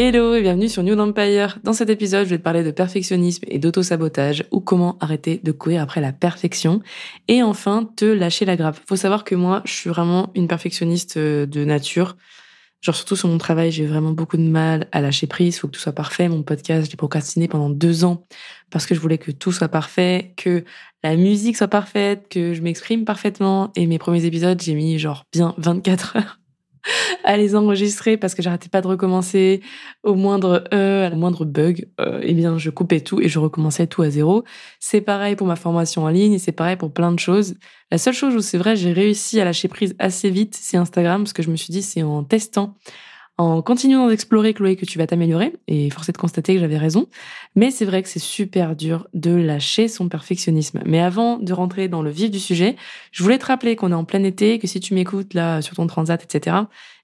Hello et bienvenue sur New Empire. Dans cet épisode, je vais te parler de perfectionnisme et d'auto-sabotage ou comment arrêter de courir après la perfection et enfin te lâcher la grappe. Faut savoir que moi, je suis vraiment une perfectionniste euh, de nature. Genre surtout sur mon travail, j'ai vraiment beaucoup de mal à lâcher prise. Faut que tout soit parfait. Mon podcast, j'ai procrastiné pendant deux ans parce que je voulais que tout soit parfait, que la musique soit parfaite, que je m'exprime parfaitement. Et mes premiers épisodes, j'ai mis genre bien 24 heures à les enregistrer parce que j'arrêtais pas de recommencer au moindre e, au moindre bug, euh, eh bien je coupais tout et je recommençais tout à zéro. C'est pareil pour ma formation en ligne c'est pareil pour plein de choses. La seule chose où c'est vrai j'ai réussi à lâcher prise assez vite, c'est Instagram parce que je me suis dit c'est en testant en continuant d'explorer, Chloé, que tu vas t'améliorer. Et force est de constater que j'avais raison. Mais c'est vrai que c'est super dur de lâcher son perfectionnisme. Mais avant de rentrer dans le vif du sujet, je voulais te rappeler qu'on est en plein été, que si tu m'écoutes là sur ton transat, etc.,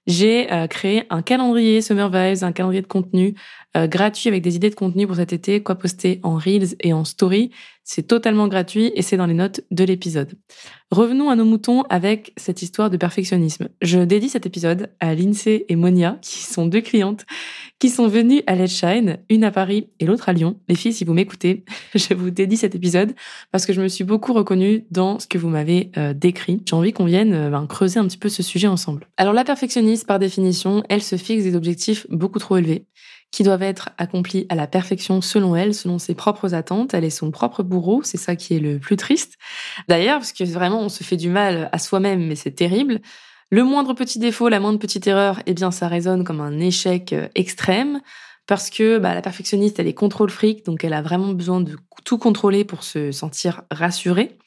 j'ai euh, créé un calendrier Summer Vibes, un calendrier de contenu euh, gratuit avec des idées de contenu pour cet été, quoi poster en Reels et en Story. C'est totalement gratuit et c'est dans les notes de l'épisode. Revenons à nos moutons avec cette histoire de perfectionnisme. Je dédie cet épisode à Lindsay et Monia, qui sont deux clientes, qui sont venues à Let's Shine, une à Paris et l'autre à Lyon. Les filles, si vous m'écoutez, je vous dédie cet épisode parce que je me suis beaucoup reconnue dans ce que vous m'avez euh, décrit. J'ai envie qu'on vienne ben, creuser un petit peu ce sujet ensemble. Alors la par définition, elle se fixe des objectifs beaucoup trop élevés qui doivent être accomplis à la perfection selon elle, selon ses propres attentes. Elle est son propre bourreau, c'est ça qui est le plus triste. D'ailleurs, parce que vraiment on se fait du mal à soi-même, mais c'est terrible. Le moindre petit défaut, la moindre petite erreur, eh bien ça résonne comme un échec euh, extrême parce que bah, la perfectionniste, elle est contrôle fric, donc elle a vraiment besoin de tout contrôler pour se sentir rassurée.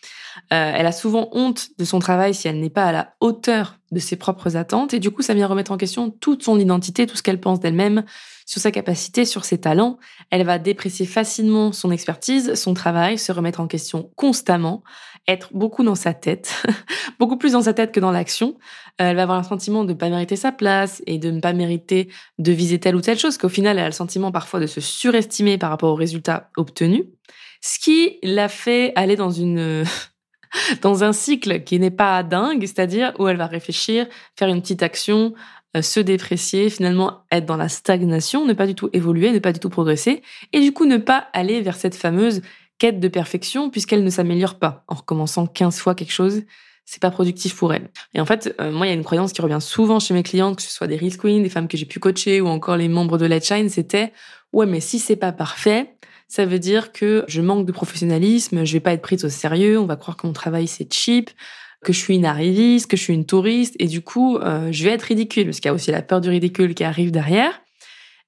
Euh, elle a souvent honte de son travail si elle n'est pas à la hauteur de ses propres attentes, et du coup, ça vient remettre en question toute son identité, tout ce qu'elle pense d'elle-même, sur sa capacité, sur ses talents. Elle va déprécier facilement son expertise, son travail, se remettre en question constamment, être beaucoup dans sa tête, beaucoup plus dans sa tête que dans l'action. Euh, elle va avoir un sentiment de ne pas mériter sa place et de ne pas mériter de viser telle ou telle chose, qu'au final, elle a le sentiment parfois de se surestimer par rapport aux résultats obtenus. Ce qui l'a fait aller dans une dans un cycle qui n'est pas dingue, c'est-à-dire où elle va réfléchir, faire une petite action, euh, se déprécier, finalement être dans la stagnation, ne pas du tout évoluer, ne pas du tout progresser, et du coup ne pas aller vers cette fameuse quête de perfection puisqu'elle ne s'améliore pas. En recommençant 15 fois quelque chose, c'est pas productif pour elle. Et en fait, euh, moi, il y a une croyance qui revient souvent chez mes clientes, que ce soit des risk queens, des femmes que j'ai pu coacher ou encore les membres de Let's Shine, c'était ouais, mais si c'est pas parfait, ça veut dire que je manque de professionnalisme, je vais pas être prise au sérieux, on va croire que mon travail c'est cheap, que je suis une arriviste, que je suis une touriste, et du coup, euh, je vais être ridicule, parce qu'il y a aussi la peur du ridicule qui arrive derrière.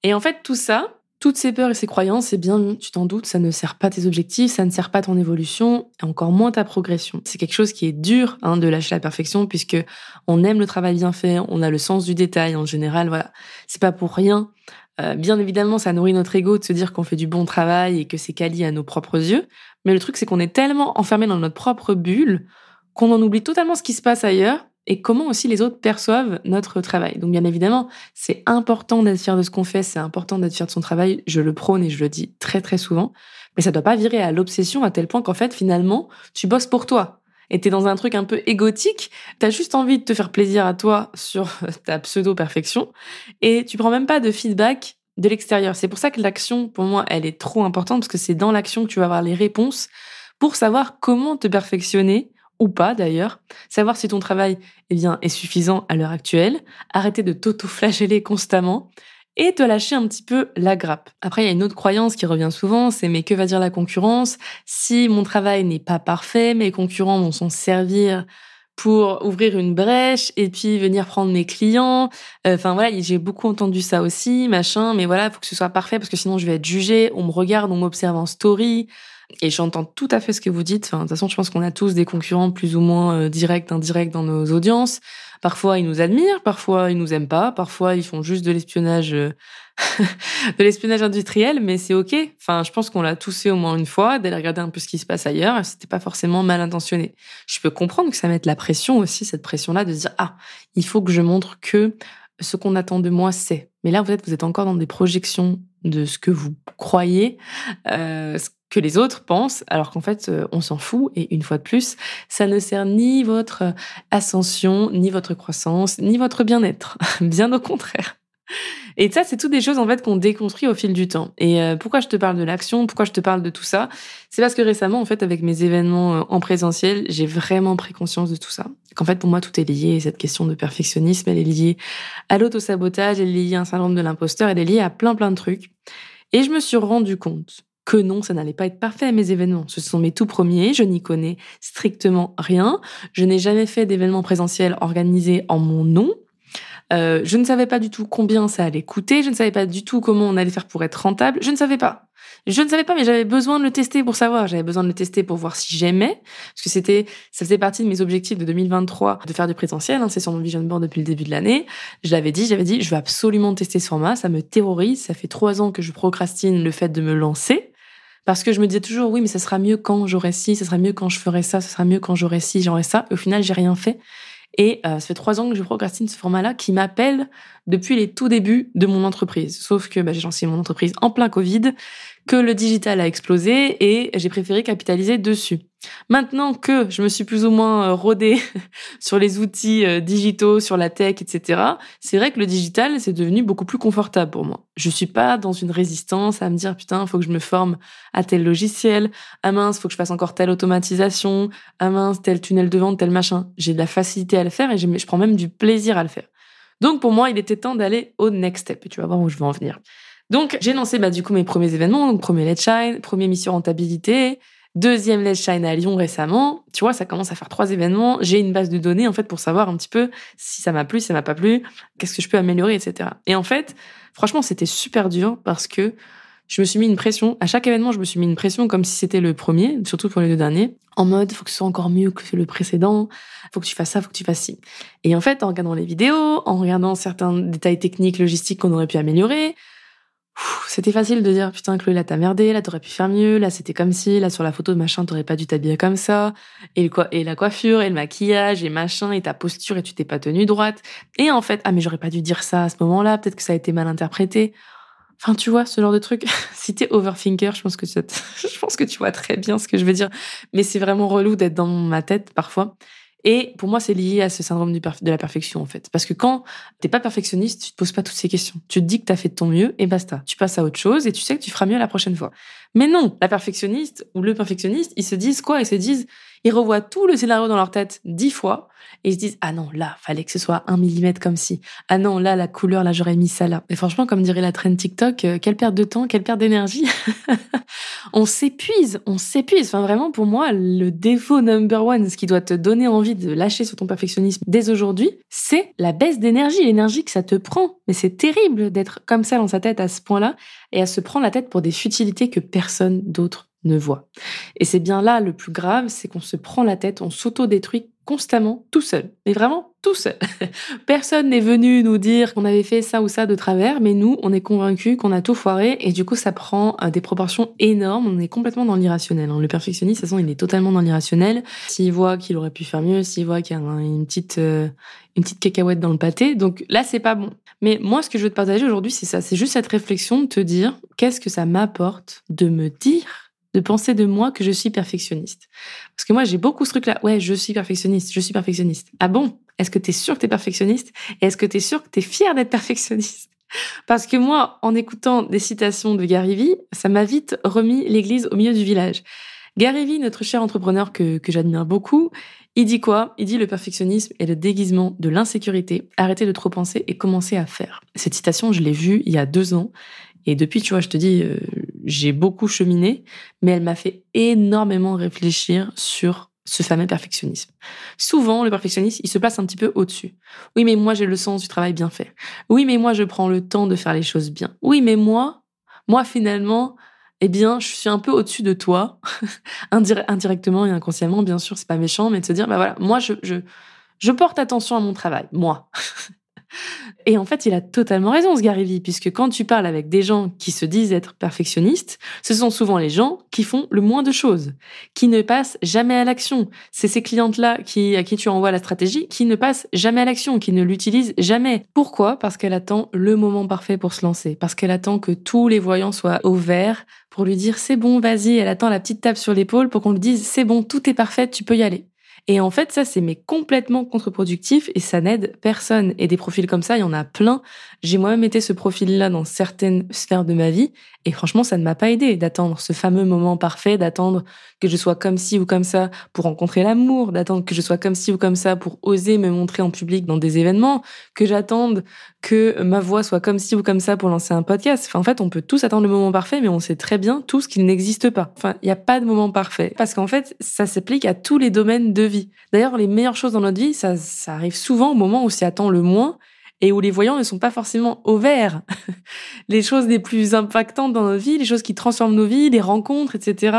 Et en fait, tout ça, toutes ces peurs et ces croyances, eh bien, tu t'en doutes, ça ne sert pas tes objectifs, ça ne sert pas ton évolution, et encore moins ta progression. C'est quelque chose qui est dur hein, de lâcher la perfection, puisque on aime le travail bien fait, on a le sens du détail en général. Voilà, c'est pas pour rien euh, bien évidemment, ça nourrit notre ego de se dire qu'on fait du bon travail et que c'est quali à nos propres yeux. Mais le truc, c'est qu'on est tellement enfermé dans notre propre bulle qu'on en oublie totalement ce qui se passe ailleurs et comment aussi les autres perçoivent notre travail. Donc bien évidemment, c'est important d'être fier de ce qu'on fait, c'est important d'être fier de son travail, je le prône et je le dis très très souvent, mais ça doit pas virer à l'obsession à tel point qu'en fait finalement, tu bosses pour toi. Et t'es dans un truc un peu égotique, t'as juste envie de te faire plaisir à toi sur ta pseudo-perfection, et tu prends même pas de feedback de l'extérieur. C'est pour ça que l'action, pour moi, elle est trop importante, parce que c'est dans l'action que tu vas avoir les réponses pour savoir comment te perfectionner ou pas d'ailleurs, savoir si ton travail eh bien, est suffisant à l'heure actuelle, arrêter de t'auto-flageller constamment et te lâcher un petit peu la grappe. Après, il y a une autre croyance qui revient souvent, c'est mais que va dire la concurrence? Si mon travail n'est pas parfait, mes concurrents vont s'en servir pour ouvrir une brèche et puis venir prendre mes clients. Euh, enfin voilà, j'ai beaucoup entendu ça aussi, machin, mais voilà, faut que ce soit parfait parce que sinon je vais être jugée, on me regarde, on m'observe en story. Et j'entends tout à fait ce que vous dites. Enfin, de toute façon, je pense qu'on a tous des concurrents plus ou moins euh, directs, indirects dans nos audiences. Parfois, ils nous admirent, parfois, ils nous aiment pas, parfois, ils font juste de l'espionnage, euh, de l'espionnage industriel, mais c'est ok. Enfin, je pense qu'on l'a tous fait au moins une fois, d'aller regarder un peu ce qui se passe ailleurs. C'était pas forcément mal intentionné. Je peux comprendre que ça mette la pression aussi, cette pression-là, de dire ah, il faut que je montre que ce qu'on attend de moi, c'est. Mais là, vous êtes, vous êtes encore dans des projections de ce que vous croyez, euh, que les autres pensent, alors qu'en fait, euh, on s'en fout. Et une fois de plus, ça ne sert ni votre ascension, ni votre croissance, ni votre bien-être. Bien au contraire. Et ça, c'est toutes des choses en fait qu'on déconstruit au fil du temps. Et euh, pourquoi je te parle de l'action, pourquoi je te parle de tout ça, c'est parce que récemment, en fait, avec mes événements euh, en présentiel, j'ai vraiment pris conscience de tout ça. Qu'en fait, pour moi, tout est lié. Cette question de perfectionnisme, elle est liée à l'autosabotage, elle est liée à un syndrome de l'imposteur, elle est liée à plein plein de trucs. Et je me suis rendu compte que non, ça n'allait pas être parfait mes événements. Ce sont mes tout premiers, je n'y connais strictement rien. Je n'ai jamais fait d'événements présentiels organisés en mon nom. Euh, je ne savais pas du tout combien ça allait coûter. Je ne savais pas du tout comment on allait faire pour être rentable. Je ne savais pas. Je ne savais pas, mais j'avais besoin de le tester pour savoir. J'avais besoin de le tester pour voir si j'aimais, parce que c'était, ça faisait partie de mes objectifs de 2023 de faire du présentiel. Hein, c'est sur mon vision board depuis le début de l'année. Je l'avais dit, j'avais dit, je veux absolument tester ce format. Ça me terrorise. Ça fait trois ans que je procrastine le fait de me lancer. Parce que je me disais toujours, oui, mais ça sera mieux quand j'aurai ci, ça sera mieux quand je ferai ça, ça sera mieux quand j'aurai ci, j'aurai ça. au final, j'ai rien fait. Et euh, ça fait trois ans que je procrastine ce format-là qui m'appelle depuis les tout débuts de mon entreprise. Sauf que bah, j'ai lancé mon entreprise en plein Covid, que le digital a explosé et j'ai préféré capitaliser dessus. Maintenant que je me suis plus ou moins euh, rodée sur les outils euh, digitaux, sur la tech, etc., c'est vrai que le digital, c'est devenu beaucoup plus confortable pour moi. Je suis pas dans une résistance à me dire, putain, faut que je me forme à tel logiciel, ah mince, faut que je fasse encore telle automatisation, ah mince, tel tunnel de vente, tel machin. J'ai de la facilité à le faire et je prends même du plaisir à le faire. Donc pour moi, il était temps d'aller au next step. Et tu vas voir où je veux en venir. Donc j'ai lancé bah, du coup mes premiers événements, donc premier Let's Shine, premier mission rentabilité, deuxième Let's Shine à Lyon récemment. Tu vois, ça commence à faire trois événements. J'ai une base de données en fait pour savoir un petit peu si ça m'a plu, si ça m'a pas plu, qu'est-ce que je peux améliorer, etc. Et en fait, franchement, c'était super dur parce que je me suis mis une pression. À chaque événement, je me suis mis une pression comme si c'était le premier, surtout pour les deux derniers, en mode faut que ce soit encore mieux que le précédent, faut que tu fasses ça, faut que tu fasses ci. Et en fait, en regardant les vidéos, en regardant certains détails techniques, logistiques qu'on aurait pu améliorer, c'était facile de dire putain Chloé là t'as merdé là t'aurais pu faire mieux là c'était comme si là sur la photo machin t'aurais pas dû t'habiller comme ça. Et et la coiffure et le maquillage et machin et ta posture et tu t'es pas tenue droite. Et en fait ah mais j'aurais pas dû dire ça à ce moment-là peut-être que ça a été mal interprété. Enfin tu vois ce genre de truc. Si t'es overthinker je pense que je pense que tu vois très bien ce que je veux dire. Mais c'est vraiment relou d'être dans ma tête parfois et pour moi, c'est lié à ce syndrome de la perfection, en fait. Parce que quand t'es pas perfectionniste, tu te poses pas toutes ces questions. Tu te dis que t'as fait de ton mieux et basta. Tu passes à autre chose et tu sais que tu feras mieux la prochaine fois. Mais non, la perfectionniste ou le perfectionniste, ils se disent quoi? Ils se disent, ils revoient tout le scénario dans leur tête dix fois et ils se disent ah non là fallait que ce soit un millimètre comme si ah non là la couleur là j'aurais mis ça là et franchement comme dirait la trend TikTok euh, quelle perte de temps quelle perte d'énergie. On s'épuise on s'épuise. Enfin vraiment pour moi le défaut number one ce qui doit te donner envie de lâcher sur ton perfectionnisme dès aujourd'hui c'est la baisse d'énergie l'énergie que ça te prend. Mais c'est terrible d'être comme ça dans sa tête à ce point là et à se prendre la tête pour des futilités que personne d'autre ne voit. Et c'est bien là le plus grave, c'est qu'on se prend la tête, on s'auto-détruit constamment tout seul. Mais vraiment tout seul. Personne n'est venu nous dire qu'on avait fait ça ou ça de travers, mais nous, on est convaincus qu'on a tout foiré et du coup, ça prend euh, des proportions énormes. On est complètement dans l'irrationnel. Hein. Le perfectionniste, de toute façon, il est totalement dans l'irrationnel. S'il voit qu'il aurait pu faire mieux, s'il voit qu'il y a une petite, euh, une petite cacahuète dans le pâté, donc là, c'est pas bon. Mais moi, ce que je veux te partager aujourd'hui, c'est ça. C'est juste cette réflexion de te dire, qu'est-ce que ça m'apporte de me dire de penser de moi que je suis perfectionniste. Parce que moi, j'ai beaucoup ce truc-là. Ouais, je suis perfectionniste, je suis perfectionniste. Ah bon? Est-ce que tu es sûr que tu es perfectionniste? Et est-ce que tu es sûr que tu es fier d'être perfectionniste? Parce que moi, en écoutant des citations de Gary ça m'a vite remis l'église au milieu du village. Gary Vee, notre cher entrepreneur que, que j'admire beaucoup, il dit quoi? Il dit le perfectionnisme est le déguisement de l'insécurité. Arrêtez de trop penser et commencez à faire. Cette citation, je l'ai vue il y a deux ans. Et depuis, tu vois, je te dis, euh, j'ai beaucoup cheminé, mais elle m'a fait énormément réfléchir sur ce fameux perfectionnisme. Souvent, le perfectionniste, il se place un petit peu au-dessus. Oui, mais moi, j'ai le sens du travail bien fait. Oui, mais moi, je prends le temps de faire les choses bien. Oui, mais moi, moi, finalement, eh bien, je suis un peu au-dessus de toi, indirectement et inconsciemment, bien sûr, c'est pas méchant, mais de se dire, bah voilà, moi, je, porte attention à mon travail, moi. Et en fait, il a totalement raison, ce Gary puisque quand tu parles avec des gens qui se disent être perfectionnistes, ce sont souvent les gens qui font le moins de choses, qui ne passent jamais à l'action. C'est ces clientes-là à qui tu envoies la stratégie, qui ne passent jamais à l'action, qui ne l'utilisent jamais. Pourquoi? Parce qu'elle attend le moment parfait pour se lancer, parce qu'elle attend que tous les voyants soient au vert pour lui dire c'est bon, vas-y, elle attend la petite tape sur l'épaule pour qu'on lui dise c'est bon, tout est parfait, tu peux y aller. Et en fait, ça, c'est mais complètement contre-productif et ça n'aide personne. Et des profils comme ça, il y en a plein. J'ai moi-même été ce profil-là dans certaines sphères de ma vie. Et franchement, ça ne m'a pas aidé d'attendre ce fameux moment parfait, d'attendre que je sois comme ci ou comme ça pour rencontrer l'amour, d'attendre que je sois comme ci ou comme ça pour oser me montrer en public dans des événements, que j'attende que ma voix soit comme ci ou comme ça pour lancer un podcast. Enfin, en fait, on peut tous attendre le moment parfait, mais on sait très bien tous qu'il n'existe pas. Enfin, il n'y a pas de moment parfait. Parce qu'en fait, ça s'applique à tous les domaines de vie. D'ailleurs, les meilleures choses dans notre vie, ça, ça arrive souvent au moment où s'y attend le moins et où les voyants ne sont pas forcément au vert. les choses les plus impactantes dans notre vie, les choses qui transforment nos vies, les rencontres, etc.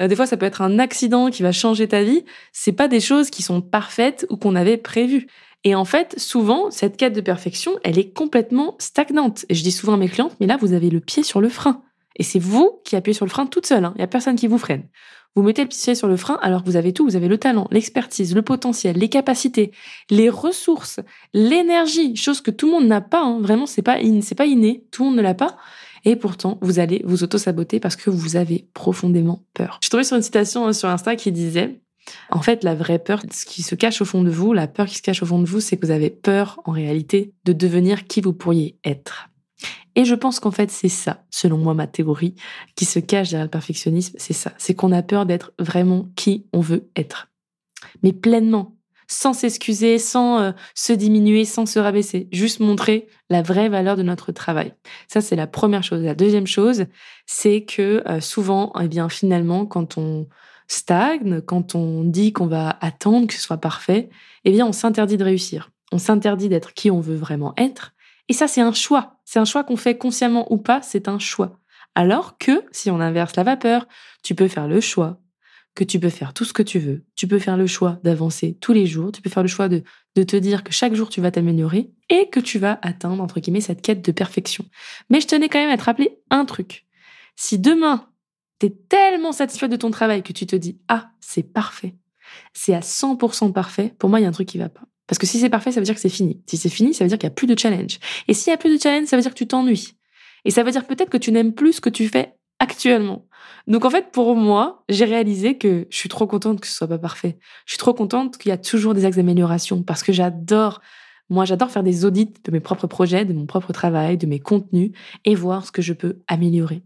Euh, des fois, ça peut être un accident qui va changer ta vie. C'est pas des choses qui sont parfaites ou qu'on avait prévues. Et en fait, souvent, cette quête de perfection, elle est complètement stagnante. Et je dis souvent à mes clientes, mais là, vous avez le pied sur le frein. Et c'est vous qui appuyez sur le frein toute seule. Hein. Il n'y a personne qui vous freine. Vous mettez le pied sur le frein alors que vous avez tout. Vous avez le talent, l'expertise, le potentiel, les capacités, les ressources, l'énergie, chose que tout le monde n'a pas. Hein. Vraiment, c'est pas pas inné. Tout le monde ne l'a pas. Et pourtant, vous allez vous auto-saboter parce que vous avez profondément peur. Je suis tombée sur une citation hein, sur Insta qui disait en fait, la vraie peur, ce qui se cache au fond de vous, la peur qui se cache au fond de vous, c'est que vous avez peur, en réalité, de devenir qui vous pourriez être. Et je pense qu'en fait, c'est ça, selon moi, ma théorie, qui se cache derrière le perfectionnisme, c'est ça. C'est qu'on a peur d'être vraiment qui on veut être. Mais pleinement, sans s'excuser, sans euh, se diminuer, sans se rabaisser. Juste montrer la vraie valeur de notre travail. Ça, c'est la première chose. La deuxième chose, c'est que euh, souvent, eh bien, finalement, quand on stagne, quand on dit qu'on va attendre que ce soit parfait, eh bien, on s'interdit de réussir. On s'interdit d'être qui on veut vraiment être. Et ça, c'est un choix. C'est un choix qu'on fait consciemment ou pas, c'est un choix. Alors que, si on inverse la vapeur, tu peux faire le choix que tu peux faire tout ce que tu veux. Tu peux faire le choix d'avancer tous les jours. Tu peux faire le choix de, de te dire que chaque jour tu vas t'améliorer et que tu vas atteindre, entre guillemets, cette quête de perfection. Mais je tenais quand même à te rappeler un truc. Si demain, tu es tellement satisfait de ton travail que tu te dis, ah, c'est parfait. C'est à 100% parfait. Pour moi, il y a un truc qui va pas. Parce que si c'est parfait, ça veut dire que c'est fini. Si c'est fini, ça veut dire qu'il n'y a plus de challenge. Et s'il n'y a plus de challenge, ça veut dire que tu t'ennuies. Et ça veut dire peut-être que tu n'aimes plus ce que tu fais actuellement. Donc en fait, pour moi, j'ai réalisé que je suis trop contente que ce soit pas parfait. Je suis trop contente qu'il y a toujours des axes d'amélioration parce que j'adore, moi j'adore faire des audits de mes propres projets, de mon propre travail, de mes contenus et voir ce que je peux améliorer.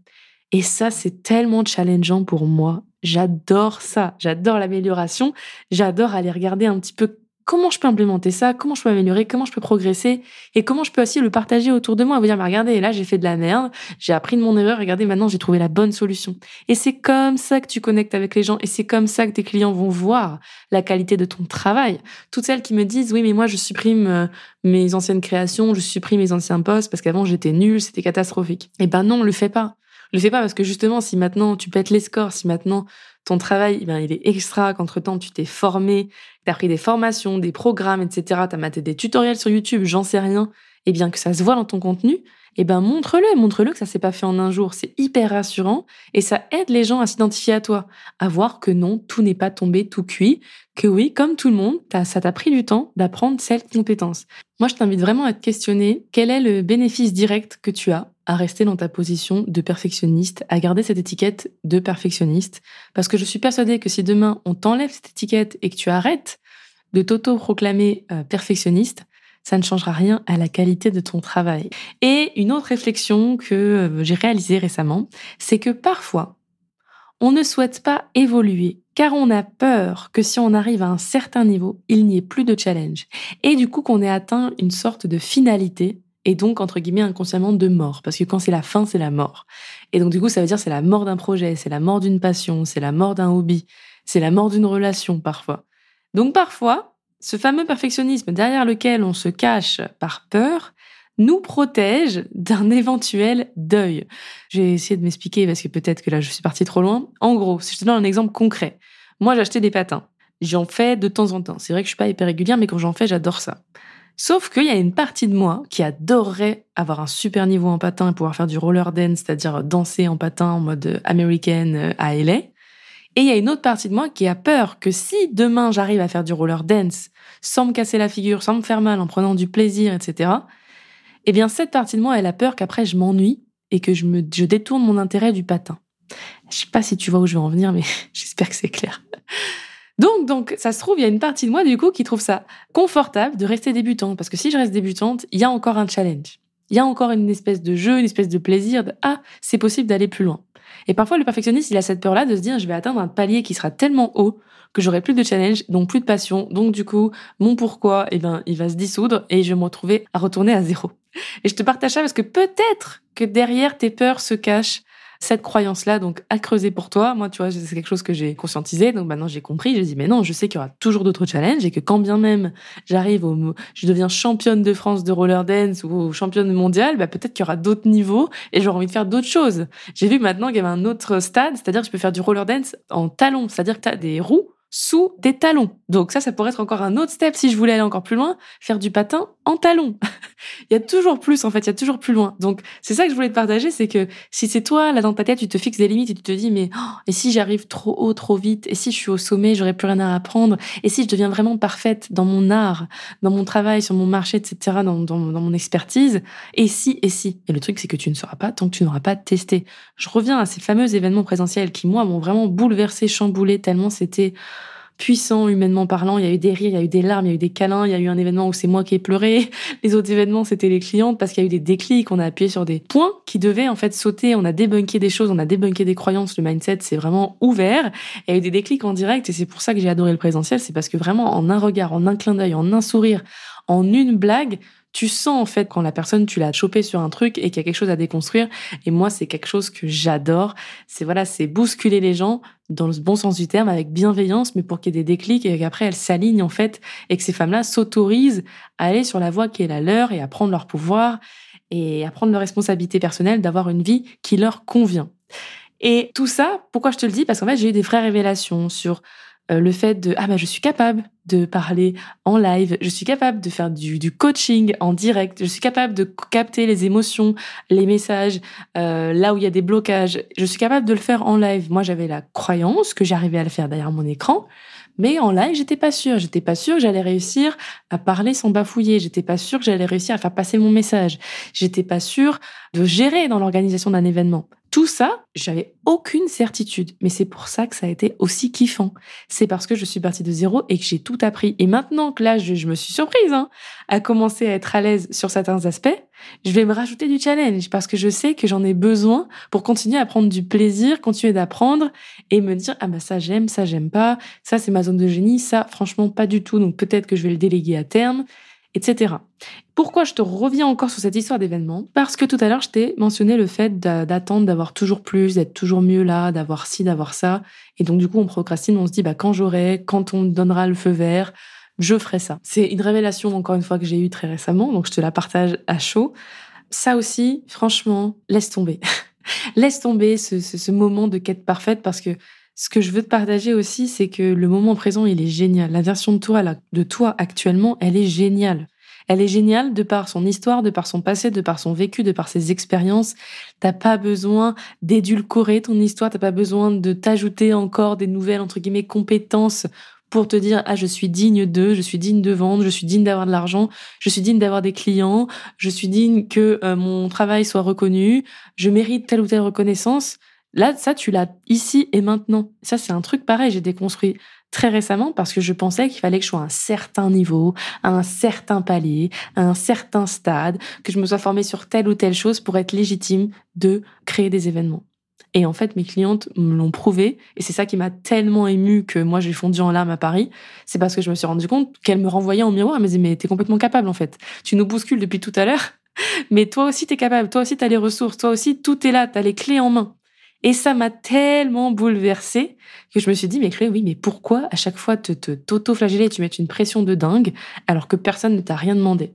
Et ça, c'est tellement challengeant pour moi. J'adore ça. J'adore l'amélioration. J'adore aller regarder un petit peu comment je peux implémenter ça, comment je peux améliorer, comment je peux progresser et comment je peux aussi le partager autour de moi, vous dire, mais regardez, là, j'ai fait de la merde, j'ai appris de mon erreur, regardez, maintenant, j'ai trouvé la bonne solution. Et c'est comme ça que tu connectes avec les gens et c'est comme ça que tes clients vont voir la qualité de ton travail. Toutes celles qui me disent, oui, mais moi, je supprime euh, mes anciennes créations, je supprime mes anciens posts parce qu'avant, j'étais nulle, c'était catastrophique. Eh ben non, le fais pas. Le fais pas parce que justement, si maintenant tu pètes les scores, si maintenant ton travail, eh bien, il est extra, qu'entre-temps, tu t'es formé, tu as pris des formations, des programmes, etc., tu as maté des tutoriels sur YouTube, j'en sais rien, et eh bien que ça se voit dans ton contenu, eh ben montre-le, montre-le que ça s'est pas fait en un jour. C'est hyper rassurant et ça aide les gens à s'identifier à toi, à voir que non, tout n'est pas tombé tout cuit, que oui, comme tout le monde, ça t'a pris du temps d'apprendre cette compétence. Moi, je t'invite vraiment à te questionner quel est le bénéfice direct que tu as à rester dans ta position de perfectionniste, à garder cette étiquette de perfectionniste, parce que je suis persuadée que si demain on t'enlève cette étiquette et que tu arrêtes de t'auto-proclamer euh, perfectionniste, ça ne changera rien à la qualité de ton travail. Et une autre réflexion que euh, j'ai réalisée récemment, c'est que parfois, on ne souhaite pas évoluer car on a peur que si on arrive à un certain niveau, il n'y ait plus de challenge. Et du coup qu'on ait atteint une sorte de finalité et donc entre guillemets inconsciemment de mort. Parce que quand c'est la fin c'est la mort. Et donc du coup ça veut dire c'est la mort d'un projet c'est la mort d'une passion c'est la mort d'un hobby c'est la mort d'une relation parfois. Donc parfois ce fameux perfectionnisme derrière lequel on se cache par peur nous protège d'un éventuel deuil. J'ai essayé de m'expliquer parce que peut-être que là je suis partie trop loin. En gros, si je te donne un exemple concret, moi acheté des patins. J'en fais de temps en temps. C'est vrai que je suis pas hyper régulière, mais quand j'en fais, j'adore ça. Sauf qu'il y a une partie de moi qui adorerait avoir un super niveau en patin et pouvoir faire du roller dance, c'est-à-dire danser en patin en mode américaine euh, à LA. Et il y a une autre partie de moi qui a peur que si demain j'arrive à faire du roller dance sans me casser la figure, sans me faire mal, en prenant du plaisir, etc., eh bien cette partie de moi, elle a peur qu'après je m'ennuie et que je me je détourne mon intérêt du patin. Je sais pas si tu vois où je veux en venir, mais j'espère que c'est clair. Donc, donc, ça se trouve, il y a une partie de moi, du coup, qui trouve ça confortable de rester débutante. Parce que si je reste débutante, il y a encore un challenge. Il y a encore une espèce de jeu, une espèce de plaisir de, ah, c'est possible d'aller plus loin. Et parfois, le perfectionniste, il a cette peur-là de se dire, je vais atteindre un palier qui sera tellement haut que j'aurai plus de challenge, donc plus de passion. Donc, du coup, mon pourquoi, eh ben, il va se dissoudre et je vais me retrouver à retourner à zéro. Et je te partage ça parce que peut-être que derrière tes peurs se cachent cette croyance-là, donc à creuser pour toi. Moi, tu vois, c'est quelque chose que j'ai conscientisé. Donc maintenant, j'ai compris. J'ai dit, mais non, je sais qu'il y aura toujours d'autres challenges et que quand bien même j'arrive au, je deviens championne de France de roller dance ou championne mondiale, bah, peut-être qu'il y aura d'autres niveaux et j'aurai envie de faire d'autres choses. J'ai vu maintenant qu'il y avait un autre stade, c'est-à-dire que je peux faire du roller dance en talons, c'est-à-dire que tu as des roues sous des talons. Donc ça, ça pourrait être encore un autre step si je voulais aller encore plus loin, faire du patin en talons. il y a toujours plus, en fait, il y a toujours plus loin. Donc c'est ça que je voulais te partager, c'est que si c'est toi, là dans ta tête, tu te fixes des limites et tu te dis, mais oh, et si j'arrive trop haut, trop vite, et si je suis au sommet, j'aurais plus rien à apprendre, et si je deviens vraiment parfaite dans mon art, dans mon travail, sur mon marché, etc., dans, dans, dans mon expertise, et si, et si. Et le truc, c'est que tu ne sauras pas tant que tu n'auras pas testé. Je reviens à ces fameux événements présentiels qui, moi, m'ont vraiment bouleversé, chamboulé, tellement c'était puissant humainement parlant. Il y a eu des rires, il y a eu des larmes, il y a eu des câlins. Il y a eu un événement où c'est moi qui ai pleuré. Les autres événements, c'était les clientes parce qu'il y a eu des déclics. On a appuyé sur des points qui devaient en fait sauter. On a débunké des choses, on a débunké des croyances. Le mindset, c'est vraiment ouvert. Il y a eu des déclics en direct et c'est pour ça que j'ai adoré le présentiel. C'est parce que vraiment en un regard, en un clin d'œil, en un sourire, en une blague, tu sens en fait quand la personne tu l'as chopé sur un truc et qu'il y a quelque chose à déconstruire. Et moi c'est quelque chose que j'adore. C'est voilà c'est bousculer les gens dans le bon sens du terme avec bienveillance mais pour qu'il y ait des déclics et qu'après elles s'alignent en fait et que ces femmes-là s'autorisent à aller sur la voie qui est la leur et à prendre leur pouvoir et à prendre leur responsabilité personnelle d'avoir une vie qui leur convient. Et tout ça pourquoi je te le dis? Parce qu'en fait j'ai eu des vraies révélations sur euh, le fait de ah bah je suis capable de parler en live, je suis capable de faire du, coaching en direct, je suis capable de capter les émotions, les messages, euh, là où il y a des blocages, je suis capable de le faire en live. Moi j'avais la croyance que j'arrivais à le faire derrière mon écran, mais en live, j'étais pas sûre. J'étais pas sûre que j'allais réussir à parler sans bafouiller. J'étais pas sûre que j'allais réussir à faire passer mon message. J'étais pas sûre de gérer dans l'organisation d'un événement. Tout ça, j'avais aucune certitude. Mais c'est pour ça que ça a été aussi kiffant. C'est parce que je suis partie de zéro et que j'ai tout appris. Et maintenant que là, je, me suis surprise hein, à commencer à être à l'aise sur certains aspects, je vais me rajouter du challenge parce que je sais que j'en ai besoin pour continuer à prendre du plaisir, continuer d'apprendre et me dire ah bah ça j'aime, ça j'aime pas, ça c'est ma zone de génie, ça franchement pas du tout. Donc peut-être que je vais le déléguer à terme etc. Pourquoi je te reviens encore sur cette histoire d'événement? Parce que tout à l'heure, je t'ai mentionné le fait d'attendre d'avoir toujours plus, d'être toujours mieux là, d'avoir ci, d'avoir ça. Et donc, du coup, on procrastine, on se dit, bah, quand j'aurai, quand on donnera le feu vert, je ferai ça. C'est une révélation, encore une fois, que j'ai eue très récemment, donc je te la partage à chaud. Ça aussi, franchement, laisse tomber. laisse tomber ce, moment de quête parfaite parce que ce que je veux te partager aussi, c'est que le moment présent, il est génial. La version de toi, de toi actuellement, elle est géniale. Elle est géniale de par son histoire, de par son passé, de par son vécu, de par ses expériences. T'as pas besoin d'édulcorer ton histoire, t'as pas besoin de t'ajouter encore des nouvelles, entre guillemets, compétences pour te dire, ah, je suis digne de, je suis digne de vendre, je suis digne d'avoir de l'argent, je suis digne d'avoir des clients, je suis digne que euh, mon travail soit reconnu, je mérite telle ou telle reconnaissance. Là, ça, tu l'as ici et maintenant. Ça, c'est un truc pareil, j'ai déconstruit très récemment parce que je pensais qu'il fallait que je sois à un certain niveau, à un certain palier, à un certain stade, que je me sois formée sur telle ou telle chose pour être légitime de créer des événements. Et en fait, mes clientes me l'ont prouvé, et c'est ça qui m'a tellement émue que moi j'ai fondu en larmes à Paris. C'est parce que je me suis rendu compte qu'elles me renvoyaient en miroir, elles me disaient mais t'es complètement capable en fait. Tu nous bouscules depuis tout à l'heure, mais toi aussi t'es capable, toi aussi t'as les ressources, toi aussi tout est là, t'as les clés en main. Et ça m'a tellement bouleversée que je me suis dit, mais Chloé, oui, mais pourquoi à chaque fois te, t'auto-flageller, tu mets une pression de dingue alors que personne ne t'a rien demandé?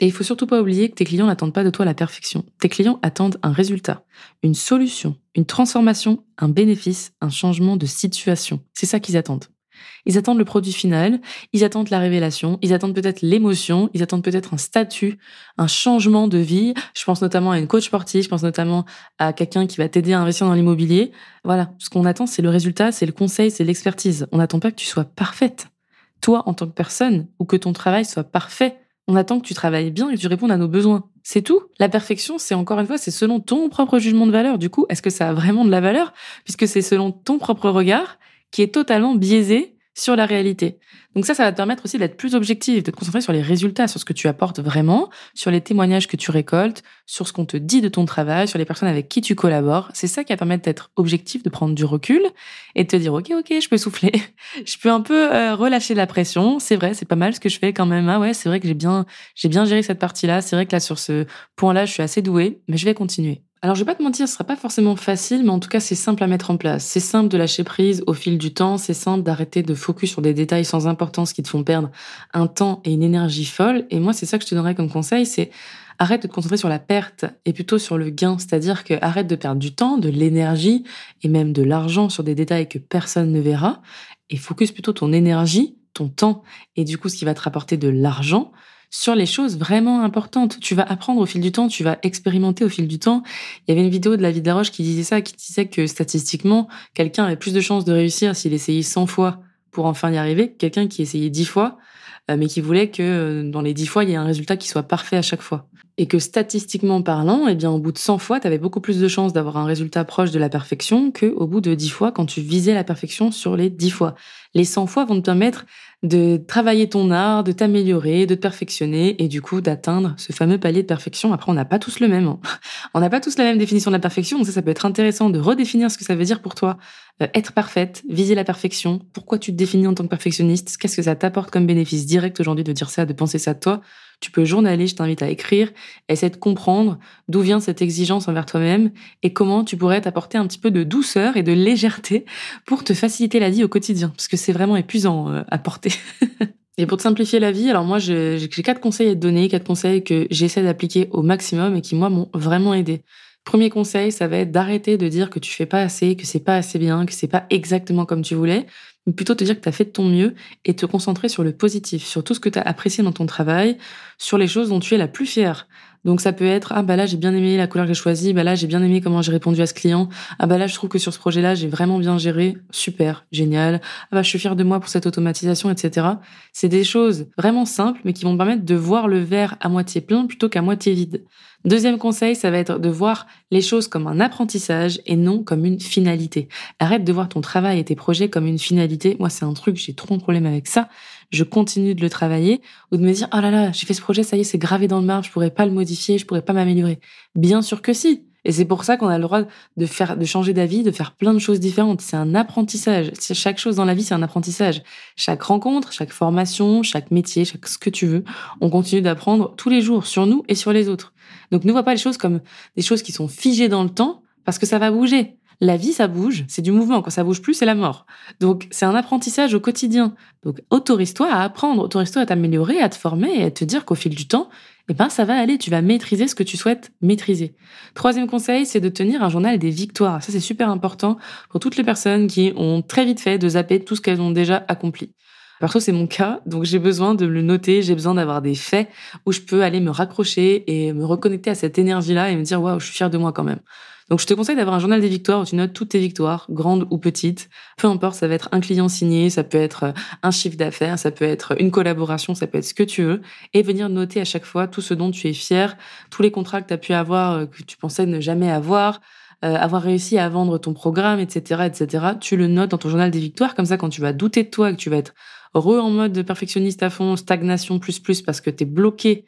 Et il faut surtout pas oublier que tes clients n'attendent pas de toi la perfection. Tes clients attendent un résultat, une solution, une transformation, un bénéfice, un changement de situation. C'est ça qu'ils attendent. Ils attendent le produit final, ils attendent la révélation, ils attendent peut-être l'émotion, ils attendent peut-être un statut, un changement de vie. Je pense notamment à une coach sportive, je pense notamment à quelqu'un qui va t'aider à investir dans l'immobilier. Voilà, ce qu'on attend, c'est le résultat, c'est le conseil, c'est l'expertise. On n'attend pas que tu sois parfaite. Toi, en tant que personne, ou que ton travail soit parfait. On attend que tu travailles bien et que tu répondes à nos besoins. C'est tout. La perfection, c'est encore une fois, c'est selon ton propre jugement de valeur. Du coup, est-ce que ça a vraiment de la valeur? Puisque c'est selon ton propre regard qui est totalement biaisé sur la réalité. Donc ça, ça va te permettre aussi d'être plus objectif, de te concentrer sur les résultats, sur ce que tu apportes vraiment, sur les témoignages que tu récoltes, sur ce qu'on te dit de ton travail, sur les personnes avec qui tu collabores. C'est ça qui va permettre d'être objectif, de prendre du recul et de te dire, OK, OK, je peux souffler. je peux un peu euh, relâcher la pression. C'est vrai, c'est pas mal ce que je fais quand même. Ah ouais, c'est vrai que j'ai bien, j'ai bien géré cette partie-là. C'est vrai que là, sur ce point-là, je suis assez douée, mais je vais continuer. Alors je vais pas te mentir, ce sera pas forcément facile, mais en tout cas c'est simple à mettre en place. C'est simple de lâcher prise au fil du temps, c'est simple d'arrêter de focus sur des détails sans importance qui te font perdre un temps et une énergie folle. Et moi c'est ça que je te donnerais comme conseil, c'est arrête de te concentrer sur la perte et plutôt sur le gain. C'est-à-dire que arrête de perdre du temps, de l'énergie et même de l'argent sur des détails que personne ne verra et focus plutôt ton énergie, ton temps et du coup ce qui va te rapporter de l'argent sur les choses vraiment importantes. Tu vas apprendre au fil du temps, tu vas expérimenter au fil du temps. Il y avait une vidéo de la vie de la Roche qui disait ça, qui disait que statistiquement, quelqu'un avait plus de chances de réussir s'il essayait 100 fois pour enfin y arriver que quelqu'un qui essayait 10 fois, euh, mais qui voulait que euh, dans les 10 fois, il y ait un résultat qui soit parfait à chaque fois. Et que statistiquement parlant, eh bien, au bout de 100 fois, tu avais beaucoup plus de chances d'avoir un résultat proche de la perfection que au bout de 10 fois quand tu visais la perfection sur les 10 fois. Les 100 fois vont te permettre de travailler ton art, de t'améliorer, de te perfectionner et du coup d'atteindre ce fameux palier de perfection. Après, on n'a pas tous le même. Hein. On n'a pas tous la même définition de la perfection, donc ça, ça peut être intéressant de redéfinir ce que ça veut dire pour toi. Euh, être parfaite, viser la perfection. Pourquoi tu te définis en tant que perfectionniste? Qu'est-ce que ça t'apporte comme bénéfice direct aujourd'hui de dire ça, de penser ça de toi? Tu peux journaler, je t'invite à écrire, essayer de comprendre d'où vient cette exigence envers toi-même et comment tu pourrais t'apporter un petit peu de douceur et de légèreté pour te faciliter la vie au quotidien, parce que c'est vraiment épuisant euh, à porter. et pour te simplifier la vie, alors moi j'ai quatre conseils à te donner, quatre conseils que j'essaie d'appliquer au maximum et qui moi m'ont vraiment aidé. Premier conseil, ça va être d'arrêter de dire que tu fais pas assez, que c'est pas assez bien, que c'est pas exactement comme tu voulais, plutôt te dire que tu as fait de ton mieux et te concentrer sur le positif, sur tout ce que tu as apprécié dans ton travail, sur les choses dont tu es la plus fière. Donc ça peut être ah bah là j'ai bien aimé la couleur que j'ai choisie, bah là j'ai bien aimé comment j'ai répondu à ce client, ah bah là je trouve que sur ce projet-là j'ai vraiment bien géré, super, génial, ah bah je suis fière de moi pour cette automatisation, etc. C'est des choses vraiment simples mais qui vont te permettre de voir le verre à moitié plein plutôt qu'à moitié vide. Deuxième conseil, ça va être de voir les choses comme un apprentissage et non comme une finalité. Arrête de voir ton travail et tes projets comme une finalité. Moi, c'est un truc, j'ai trop de problème avec ça. Je continue de le travailler ou de me dire, oh là là, j'ai fait ce projet, ça y est, c'est gravé dans le marbre, je pourrais pas le modifier, je pourrais pas m'améliorer. Bien sûr que si. Et c'est pour ça qu'on a le droit de faire, de changer d'avis, de faire plein de choses différentes. C'est un apprentissage. Chaque chose dans la vie, c'est un apprentissage. Chaque rencontre, chaque formation, chaque métier, chaque ce que tu veux, on continue d'apprendre tous les jours sur nous et sur les autres. Donc ne vois pas les choses comme des choses qui sont figées dans le temps parce que ça va bouger. La vie, ça bouge, c'est du mouvement. Quand ça bouge plus, c'est la mort. Donc, c'est un apprentissage au quotidien. Donc, autorise-toi à apprendre, autorise-toi à t'améliorer, à te former et à te dire qu'au fil du temps, eh ben, ça va aller. Tu vas maîtriser ce que tu souhaites maîtriser. Troisième conseil, c'est de tenir un journal des victoires. Ça, c'est super important pour toutes les personnes qui ont très vite fait de zapper tout ce qu'elles ont déjà accompli. Perso, c'est mon cas, donc j'ai besoin de le noter, j'ai besoin d'avoir des faits où je peux aller me raccrocher et me reconnecter à cette énergie-là et me dire, waouh, je suis fière de moi quand même. Donc je te conseille d'avoir un journal des victoires où tu notes toutes tes victoires, grandes ou petites. Peu importe, ça va être un client signé, ça peut être un chiffre d'affaires, ça peut être une collaboration, ça peut être ce que tu veux. Et venir noter à chaque fois tout ce dont tu es fier, tous les contrats que tu as pu avoir, euh, que tu pensais ne jamais avoir, euh, avoir réussi à vendre ton programme, etc., etc. Tu le notes dans ton journal des victoires. Comme ça, quand tu vas douter de toi, que tu vas être re en mode perfectionniste à fond, stagnation plus plus parce que tu es bloqué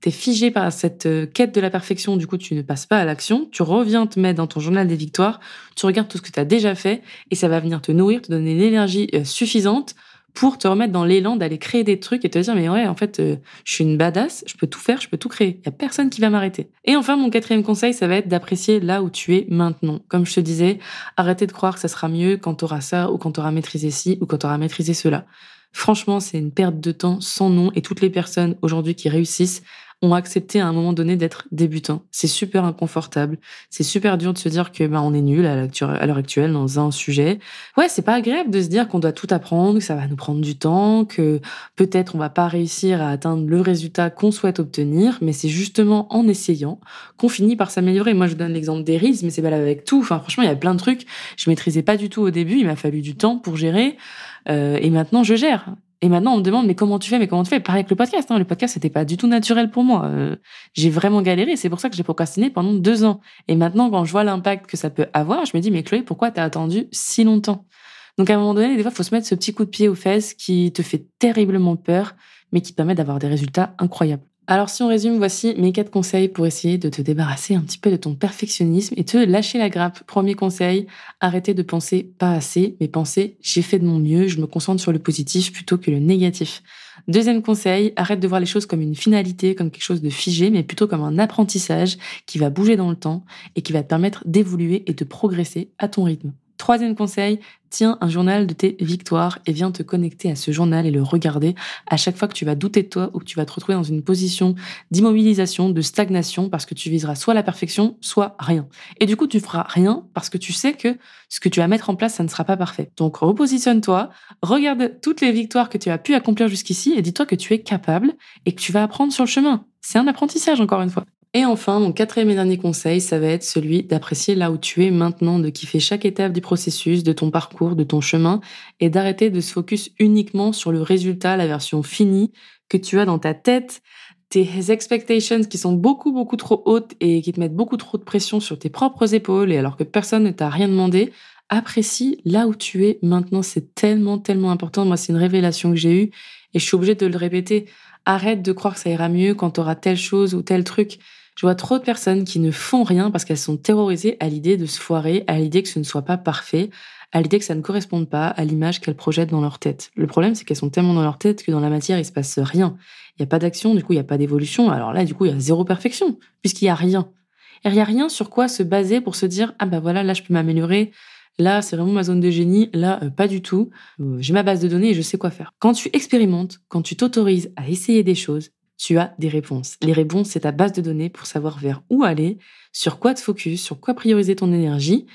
t'es figé par cette euh, quête de la perfection, du coup tu ne passes pas à l'action, tu reviens te mettre dans ton journal des victoires, tu regardes tout ce que tu as déjà fait et ça va venir te nourrir, te donner l'énergie euh, suffisante pour te remettre dans l'élan d'aller créer des trucs et te dire mais ouais en fait euh, je suis une badass, je peux tout faire, je peux tout créer, il y a personne qui va m'arrêter. Et enfin mon quatrième conseil ça va être d'apprécier là où tu es maintenant. Comme je te disais, arrêtez de croire que ça sera mieux quand tu auras ça ou quand tu auras maîtrisé ci ou quand tu auras maîtrisé cela. Franchement, c'est une perte de temps sans nom et toutes les personnes aujourd'hui qui réussissent ont accepté à un moment donné d'être débutants. C'est super inconfortable. C'est super dur de se dire que ben on est nul à l'heure actuelle dans un sujet. Ouais, c'est pas agréable de se dire qu'on doit tout apprendre, que ça va nous prendre du temps, que peut-être on va pas réussir à atteindre le résultat qu'on souhaite obtenir, mais c'est justement en essayant qu'on finit par s'améliorer. Moi, je donne l'exemple des risques, mais c'est valable avec tout. Enfin, franchement, il y a plein de trucs. Je maîtrisais pas du tout au début. Il m'a fallu du temps pour gérer. Euh, et maintenant, je gère. Et maintenant, on me demande, mais comment tu fais, mais comment tu fais? Pareil avec le podcast. Hein. Le podcast, c'était pas du tout naturel pour moi. Euh, j'ai vraiment galéré. C'est pour ça que j'ai procrastiné pendant deux ans. Et maintenant, quand je vois l'impact que ça peut avoir, je me dis, mais Chloé, pourquoi t'as attendu si longtemps? Donc, à un moment donné, des fois, faut se mettre ce petit coup de pied aux fesses qui te fait terriblement peur, mais qui te permet d'avoir des résultats incroyables. Alors si on résume, voici mes quatre conseils pour essayer de te débarrasser un petit peu de ton perfectionnisme et te lâcher la grappe. Premier conseil, arrêter de penser pas assez, mais penser j'ai fait de mon mieux, je me concentre sur le positif plutôt que le négatif. Deuxième conseil, arrête de voir les choses comme une finalité, comme quelque chose de figé, mais plutôt comme un apprentissage qui va bouger dans le temps et qui va te permettre d'évoluer et de progresser à ton rythme. Troisième conseil, tiens un journal de tes victoires et viens te connecter à ce journal et le regarder à chaque fois que tu vas douter de toi ou que tu vas te retrouver dans une position d'immobilisation, de stagnation parce que tu viseras soit la perfection, soit rien. Et du coup, tu feras rien parce que tu sais que ce que tu vas mettre en place, ça ne sera pas parfait. Donc, repositionne-toi, regarde toutes les victoires que tu as pu accomplir jusqu'ici et dis-toi que tu es capable et que tu vas apprendre sur le chemin. C'est un apprentissage, encore une fois. Et enfin, mon quatrième et dernier conseil, ça va être celui d'apprécier là où tu es maintenant, de kiffer chaque étape du processus, de ton parcours, de ton chemin, et d'arrêter de se focus uniquement sur le résultat, la version finie que tu as dans ta tête, tes expectations qui sont beaucoup beaucoup trop hautes et qui te mettent beaucoup trop de pression sur tes propres épaules, et alors que personne ne t'a rien demandé, apprécie là où tu es maintenant. C'est tellement tellement important. Moi, c'est une révélation que j'ai eue et je suis obligée de le répéter. Arrête de croire que ça ira mieux quand tu auras telle chose ou tel truc. Je vois trop de personnes qui ne font rien parce qu'elles sont terrorisées à l'idée de se foirer, à l'idée que ce ne soit pas parfait, à l'idée que ça ne corresponde pas à l'image qu'elles projettent dans leur tête. Le problème, c'est qu'elles sont tellement dans leur tête que dans la matière, il se passe rien. Il n'y a pas d'action, du coup, il n'y a pas d'évolution. Alors là, du coup, il y a zéro perfection, puisqu'il n'y a rien. Et il n'y a rien sur quoi se baser pour se dire, ah bah voilà, là, je peux m'améliorer. Là, c'est vraiment ma zone de génie. Là, euh, pas du tout. Euh, j'ai ma base de données et je sais quoi faire. Quand tu expérimentes, quand tu t'autorises à essayer des choses, tu as des réponses. Les réponses, c'est ta base de données pour savoir vers où aller, sur quoi te focus, sur quoi prioriser ton énergie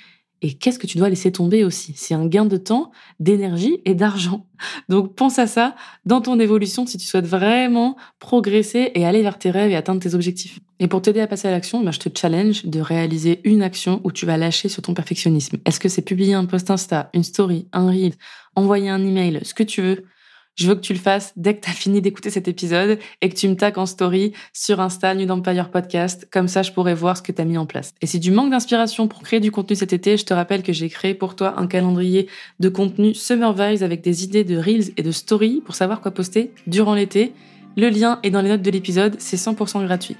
et qu'est-ce que tu dois laisser tomber aussi. C'est un gain de temps, d'énergie et d'argent. Donc pense à ça dans ton évolution si tu souhaites vraiment progresser et aller vers tes rêves et atteindre tes objectifs. Et pour t'aider à passer à l'action, ben, je te challenge de réaliser une action où tu vas lâcher sur ton perfectionnisme. Est-ce que c'est publier un post Insta, une story, un reel, envoyer un email, ce que tu veux je veux que tu le fasses dès que tu as fini d'écouter cet épisode et que tu me taques en story sur Insta New Empire Podcast. Comme ça, je pourrais voir ce que tu as mis en place. Et si tu manques d'inspiration pour créer du contenu cet été, je te rappelle que j'ai créé pour toi un calendrier de contenu Summer Vibes avec des idées de reels et de stories pour savoir quoi poster durant l'été. Le lien est dans les notes de l'épisode, c'est 100% gratuit.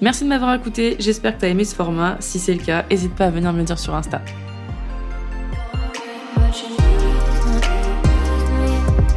Merci de m'avoir écouté, j'espère que tu as aimé ce format. Si c'est le cas, n'hésite pas à venir me le dire sur Insta.